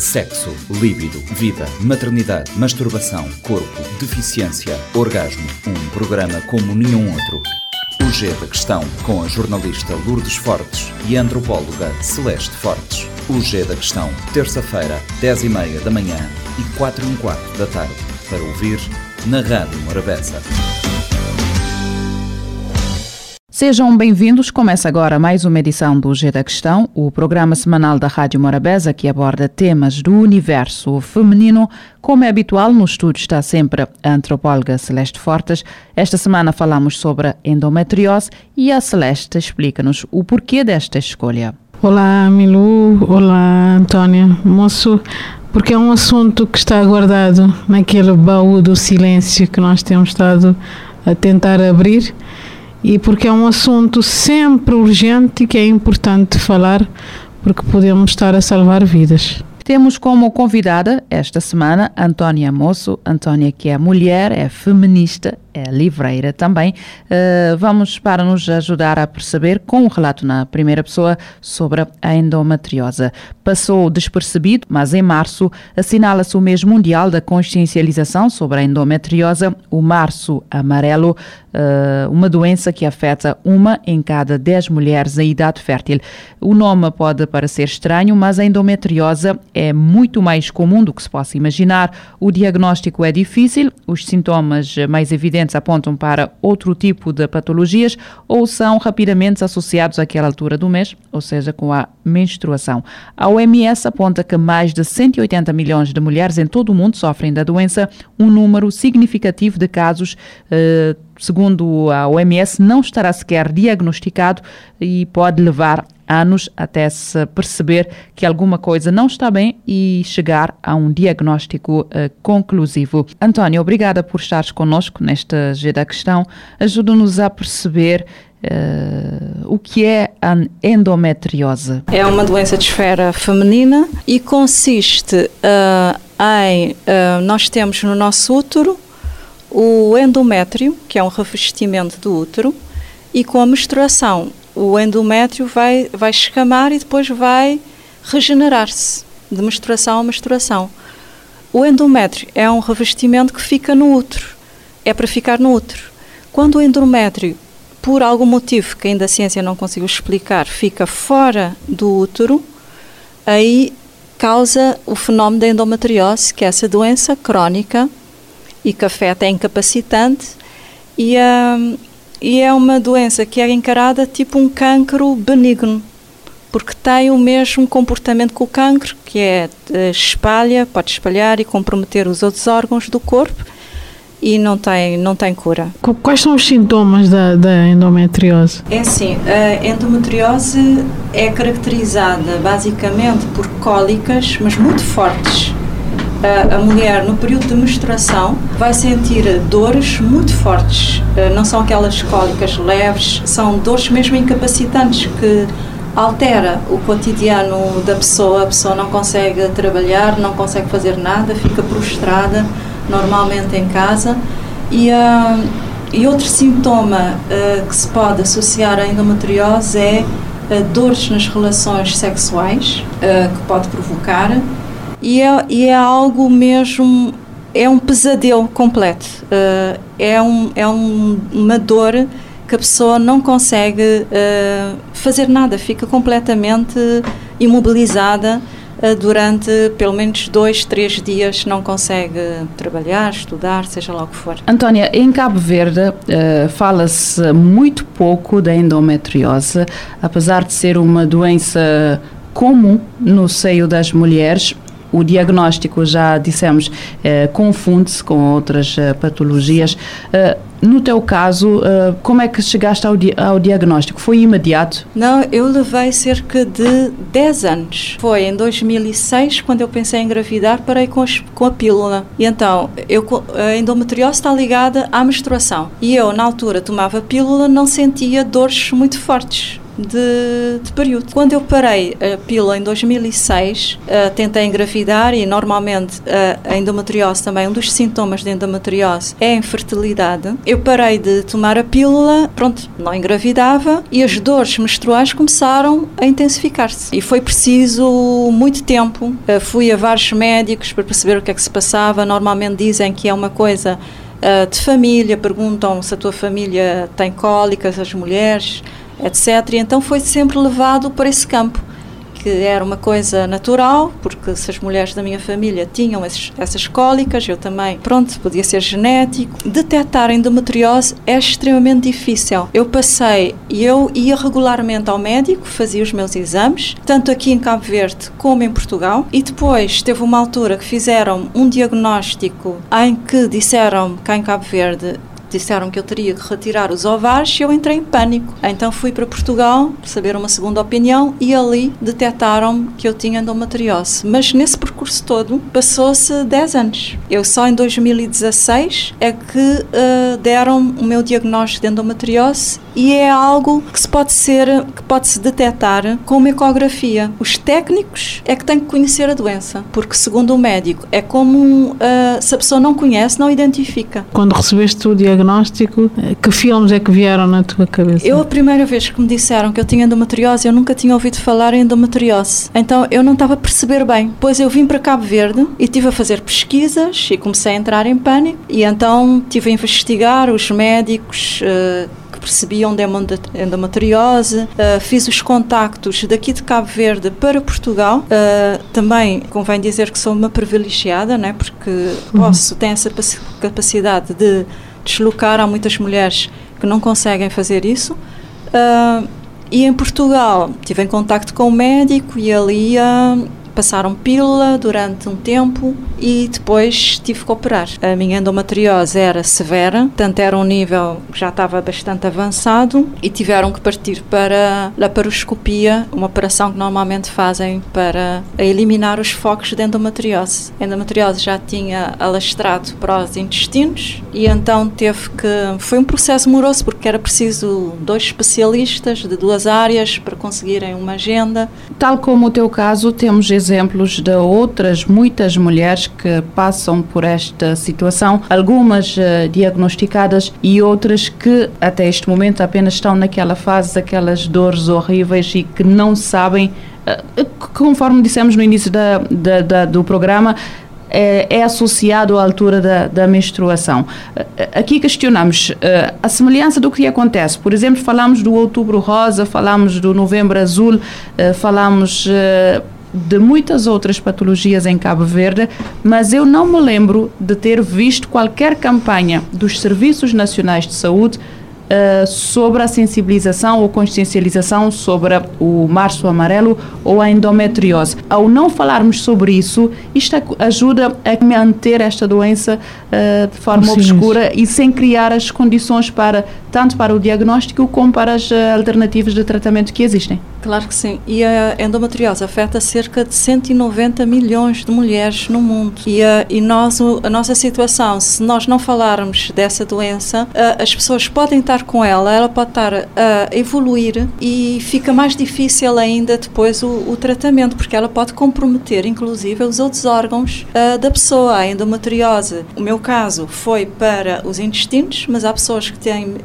Sexo, líbido, vida, maternidade, masturbação, corpo, deficiência, orgasmo. Um programa como nenhum outro. O G da Questão, com a jornalista Lourdes Fortes e a antropóloga Celeste Fortes. O G da Questão, terça-feira, 10 e meia da manhã e 4 e um quarto da tarde. Para ouvir na Rádio Morabeza. Sejam bem-vindos. Começa agora mais uma edição do G da Questão, o programa semanal da Rádio Morabeza que aborda temas do universo feminino. Como é habitual, no estúdio está sempre a antropóloga Celeste Fortes. Esta semana falamos sobre a endometriose e a Celeste explica-nos o porquê desta escolha. Olá, Milu. Olá, Antónia. Moço, porque é um assunto que está guardado naquele baú do silêncio que nós temos estado a tentar abrir e porque é um assunto sempre urgente e que é importante falar porque podemos estar a salvar vidas. Temos como convidada esta semana Antônia Moço. Antônia, que é mulher, é feminista, é livreira também. Uh, vamos para nos ajudar a perceber com um relato na primeira pessoa sobre a endometriose. Passou despercebido, mas em março assinala-se o mês mundial da consciencialização sobre a endometriose, o Março Amarelo, uh, uma doença que afeta uma em cada dez mulheres em idade fértil. O nome pode parecer estranho, mas a endometriose é muito mais comum do que se possa imaginar. O diagnóstico é difícil, os sintomas mais evidentes apontam para outro tipo de patologias ou são rapidamente associados àquela altura do mês, ou seja, com a menstruação. A OMS aponta que mais de 180 milhões de mulheres em todo o mundo sofrem da doença, um número significativo de casos. Eh, segundo a OMS, não estará sequer diagnosticado e pode levar anos até se perceber que alguma coisa não está bem e chegar a um diagnóstico uh, conclusivo. António, obrigada por estares connosco nesta G da questão. Ajuda-nos a perceber Uh, o que é a endometriose? É uma doença de esfera feminina e consiste uh, em uh, nós temos no nosso útero o endométrio, que é um revestimento do útero, e com a menstruação o endométrio vai, vai escamar e depois vai regenerar-se de menstruação a menstruação. O endométrio é um revestimento que fica no útero, é para ficar no útero. Quando o endométrio, por algum motivo que ainda a ciência não conseguiu explicar, fica fora do útero, aí causa o fenómeno da endometriose, que é essa doença crónica e que afeta, é incapacitante e, hum, e é uma doença que é encarada tipo um cancro benigno, porque tem o mesmo comportamento que o cancro, que é espalha, pode espalhar e comprometer os outros órgãos do corpo e não tem, não tem cura. Quais são os sintomas da, da endometriose? É assim, a endometriose é caracterizada basicamente por cólicas, mas muito fortes a, mulher no período de menstruação vai sentir dores muito fortes. Uh, não são aquelas cólicas leves, são dores mesmo incapacitantes que altera o cotidiano da pessoa. A pessoa não consegue trabalhar, não consegue fazer nada, fica prostrada normalmente em casa. E, uh, e outro sintoma uh, que se pode associar à endometriose é dores nas relações sexuais que pode provocar e é, e é algo mesmo, é um pesadelo completo. Uh, é um, é um, uma dor que a pessoa não consegue uh, fazer nada, fica completamente imobilizada uh, durante pelo menos dois, três dias, não consegue trabalhar, estudar, seja lá o que for. Antónia, em Cabo Verde fala-se muito pouco da endometriose, apesar de ser uma doença comum no seio das mulheres o diagnóstico, já dissemos, eh, confunde-se com outras eh, patologias. Eh, no teu caso, eh, como é que chegaste ao, di ao, diagnóstico? Foi imediato? Não, eu levei cerca de 10 anos. Foi em 2006, quando eu pensei em engravidar, parei com, com a pílula. E então, eu, a endometriose está ligada à menstruação. E eu, na altura, tomava pílula, não sentia dores muito fortes de, de período. Quando eu parei a pílula em 2006, uh, tentei engravidar e normalmente uh, a endometriose também, um dos sintomas de endometriose é a infertilidade. Eu parei de tomar a pílula, pronto, não engravidava e as dores menstruais começaram a intensificar-se. E foi preciso muito tempo. Uh, fui a vários médicos para perceber o que é que se passava. Normalmente dizem que é uma coisa de família, perguntam se a tua família tem cólicas, as mulheres, etc. E então foi sempre levado para esse campo que era uma coisa natural, porque se as mulheres da minha família tinham esses, essas cólicas, eu também, pronto, podia ser genético. Detectar endometriose é extremamente difícil. Eu passei eu ia regularmente ao médico, fazia os meus exames, tanto aqui em Cabo Verde como em Portugal, e depois teve uma altura que fizeram um diagnóstico em que disseram cá em Cabo Verde disseram que eu teria que retirar os ovários e eu entrei em pânico. Então fui para Portugal saber uma segunda opinião e ali detectaram que eu tinha endometriose. Mas nesse percurso todo passou-se 10 anos. Eu só em 2016 é que uh, deram o meu diagnóstico de endometriose e é algo que se pode ser que pode se detectar com uma ecografia. Os técnicos é que têm que conhecer a doença, porque segundo o médico é como uh, se a pessoa não conhece, não identifica. Quando recebeste o diagnóstico, eh, que filmes é que vieram na tua cabeça? Eu a primeira vez que me disseram que eu tinha endometriose, eu nunca tinha ouvido falar em endometriose. Então eu não estava a perceber bem. Pois eu vim para Cabo Verde e tive a fazer pesquisas e comecei a entrar em pânico e então tive a investigar os médicos uh, percebiam de endometriose, uh, fiz os contactos daqui de Cabo Verde para Portugal. Uh, também convém dizer que sou uma privilegiada, né, porque uhum. posso, tenho essa capacidade de deslocar. Há muitas mulheres que não conseguem fazer isso. Uh, e em Portugal tive em contacto com o médico e ali passaram pílula durante um tempo e depois tive que operar. A minha endometriose era severa, tanto era um nível que já estava bastante avançado e tiveram que partir para laparoscopia, uma operação que normalmente fazem para eliminar os focos de endometriose. A endometriose já tinha alastrado para os intestinos e então teve que. Foi um processo moroso porque era preciso dois especialistas de duas áreas para conseguirem uma agenda. Tal como o teu caso, temos exemplos de outras muitas mulheres que passam por esta situação, algumas uh, diagnosticadas e outras que até este momento apenas estão naquela fase daquelas dores horríveis e que não sabem, uh, conforme dissemos no início da, da, da, do programa, é, é, associado à altura da, da menstruação. Aqui questionamos a semelhança do que acontece. Por exemplo, falamos do outubro rosa, falamos do novembro azul, falamos de muitas outras patologias em Cabo Verde, mas eu não me lembro de ter visto qualquer campanha dos Serviços Nacionais de Saúde uh, sobre a sensibilização ou consciencialização sobre o março amarelo ou a endometriose. Ao não falarmos sobre isso, isto ajuda a manter esta doença uh, de forma Sim, obscura e sem criar as condições para tanto para o diagnóstico como para as eh, alternativas de tratamento que existem. Claro que sim. E a endometriose afeta cerca de 190 milhões de mulheres no mundo. E, a, e nós, a nossa situação, se nós não falarmos dessa doença, as pessoas podem estar com ela, ela pode estar a evoluir e fica mais difícil ainda depois o, o tratamento, porque ela pode comprometer, inclusive, os outros órgãos da pessoa. A endometriose, o meu caso, foi para os intestinos, mas há pessoas que têm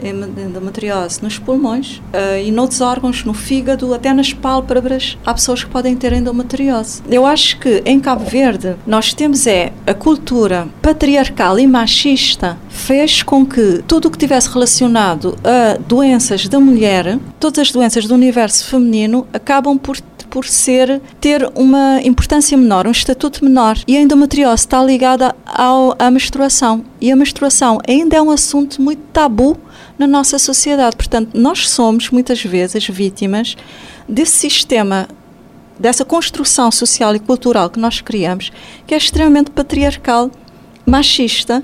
endometriose nos pulmões e noutros órgãos, no fígado, até nas pálpebras, há pessoas que podem ter endometriose. Eu acho que em Cabo Verde nós temos é a cultura patriarcal e machista fez com que tudo o que tivesse relacionado a doenças da mulher, todas as doenças do universo feminino, acabam por por ser ter uma importância menor, um estatuto menor. E a endometriose está ligada ao, à menstruação. E a menstruação ainda é um assunto muito tabu na nossa sociedade. Portanto, nós somos muitas vezes vítimas desse sistema, dessa construção social e cultural que nós criamos, que é extremamente patriarcal, machista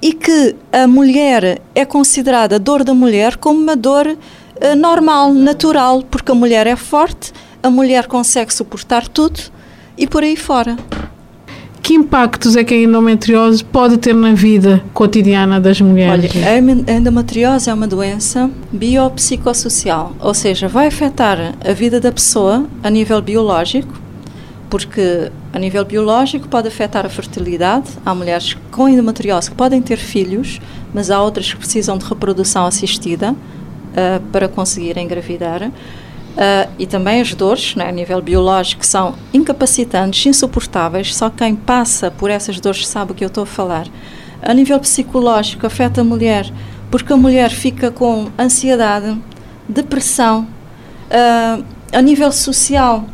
e que a mulher é considerada a dor da mulher como uma dor uh, normal, natural, porque a mulher é forte, a mulher consegue suportar tudo e por aí fora. que impactos é que a endometriose pode ter na vida cotidiana das mulheres? Olha, a endometriose é uma doença biopsicossocial, ou seja, vai afetar a vida da pessoa a nível biológico, porque a nível biológico pode afetar a fertilidade. Há mulheres com endometriose que podem ter filhos, mas há outras que precisam de reprodução assistida uh, para conseguir engravidar. Uh, e também as dores, né, a nível biológico, são incapacitantes, insuportáveis. Só quem passa por essas dores sabe o que eu estou a falar. A nível psicológico, afeta a mulher, porque a mulher fica com ansiedade, depressão. Uh, a nível social,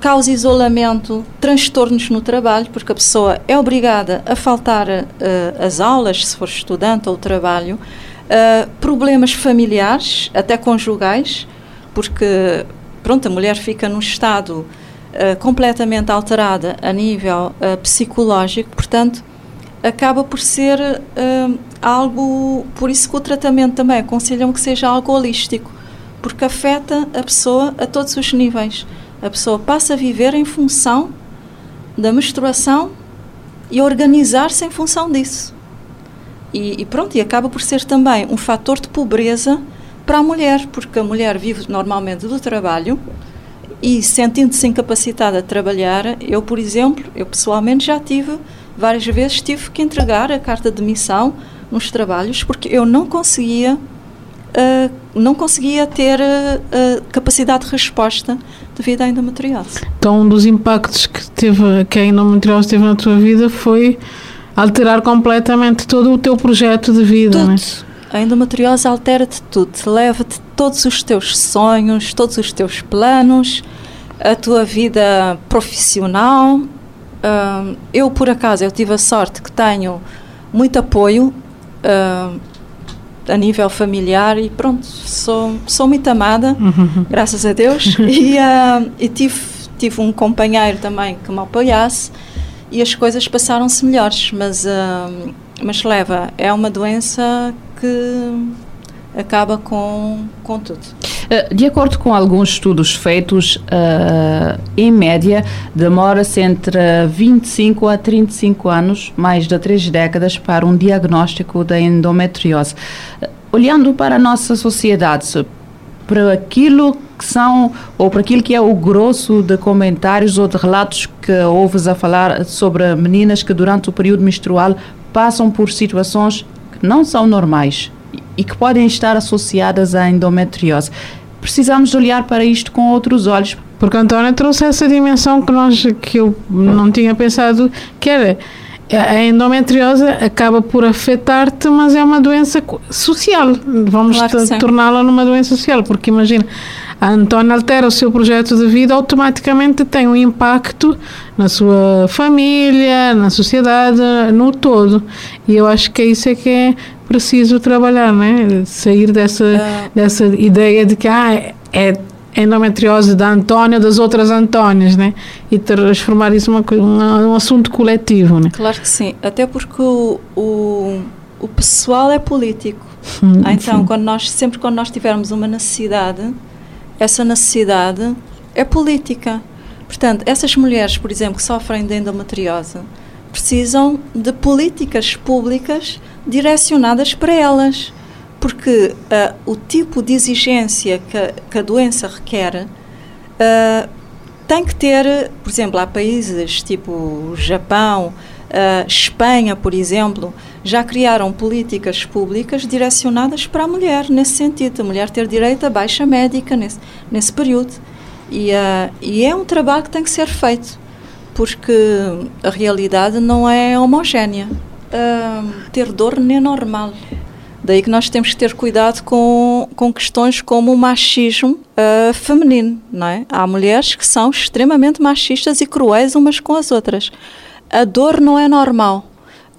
causa isolamento, transtornos no trabalho, porque a pessoa é obrigada a faltar uh, às aulas, se for estudante ou trabalho. problemas familiares, até conjugais porque pronto, a mulher fica num estado uh, completamente alterada a nível uh, psicológico, portanto, acaba por ser uh, algo, por isso que o tratamento também aconselham que seja algo holístico, porque afeta a pessoa a todos os níveis. A pessoa passa a viver em função da menstruação e organizar-se em função disso. E, e, pronto, e acaba por ser também um fator de pobreza para a mulher, porque a mulher vive normalmente do trabalho e sentindo-se incapacitada de trabalhar, eu, por exemplo, eu pessoalmente já tive, várias vezes tive que entregar a carta de demissão nos trabalhos porque eu não conseguia Uh, não conseguia ter uh, capacidade de resposta devido à endometriose. Então, um dos impactos que, teve, que a endometriose teve na tua vida foi alterar completamente todo o teu projeto de vida, Tudo. Né? A endometriose altera-te tudo, leva-te todos os teus sonhos, todos os teus planos, a tua vida profissional. Uh, eu, por acaso, eu tive a sorte que tenho muito apoio uh, a nível familiar e pronto, sou, sou muito amada, uhum. graças a Deus. e, uh, e tive, tive um companheiro também que me apoiasse e as coisas passaram-se melhores, mas, mas leva, é uma doença que acaba com, com tudo. Eh, de acordo com alguns estudos feitos, uh, em média, demora-se entre 25 a 35 anos, mais de três décadas, para um diagnóstico da endometriose. Uh, olhando para a nossa sociedade, para aquilo que são, ou para aquilo que é o grosso de comentários ou de relatos que ouves a falar sobre meninas que durante o período menstrual passam por situações não são normais e que podem estar associadas à endometriose. Precisamos olhar para isto com outros olhos. Porque a Antónia trouxe essa dimensão que, nós, que eu não tinha pensado, que era a endometriose acaba por afetar-te, mas é uma doença social. Vamos claro torná-la numa doença social, porque imagina, a altera o seu projeto de vida, automaticamente tem um impacto na sua família, na sociedade, no todo. E eu acho que é isso é que é preciso trabalhar, né? Sair dessa, uh. dessa ideia de que ah, é endometriose da Antónia das outras Antónias, né? E transformar isso num uma, um assunto coletivo, né? Claro que sim, até porque o, o, o pessoal é político. Hum, então, sim. quando nós, sempre quando nós tivermos uma necessidade, essa necessidade é política. Portanto, essas mulheres, por exemplo, que sofrem de endometriose, precisam de políticas públicas direcionadas para elas, porque uh, o tipo de exigência que, que a doença requer uh, tem que ter, por exemplo, há países tipo Japão, uh, Espanha, por exemplo, já criaram políticas públicas direcionadas para a mulher, nesse sentido, a mulher ter direito a baixa médica nesse, nesse período. E, uh, e é um trabalho que tem que ser feito, porque a realidade não é homogénea. Uh, ter dor nem é normal. Daí que nós temos que ter cuidado com, com questões como o machismo uh, feminino, não é? Há mulheres que são extremamente machistas e cruéis umas com as outras. A dor não é normal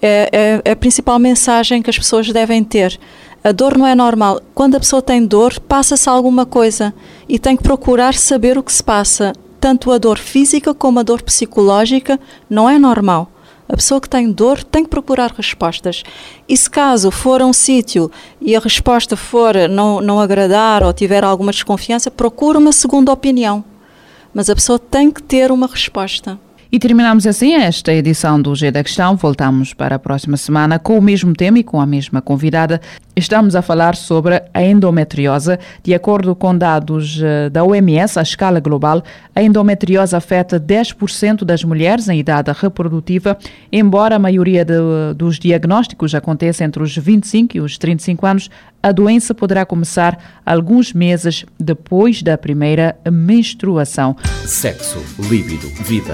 é, é, é a principal mensagem que as pessoas devem ter. A dor não é normal. Quando a pessoa tem dor, passa-se alguma coisa e tem que procurar saber o que se passa. Tanto a dor física como a dor psicológica não é normal. A pessoa que tem dor tem que procurar respostas. E se caso for a um sítio e a resposta for não, não agradar ou tiver alguma desconfiança, procura uma segunda opinião. Mas a pessoa tem que ter uma resposta. E terminamos assim esta edição do G da Questão. Voltamos para a próxima semana com o mesmo tema e com a mesma convidada. Estamos a falar sobre a endometriose. De acordo com dados eh, da OMS, à escala global, a endometriose afeta 10% das mulheres em idade reprodutiva, embora a maioria de, dos diagnósticos aconteça entre os 25 e os 35 anos, a doença poderá começar alguns meses depois da primeira menstruação. Sexo, líbido, vida,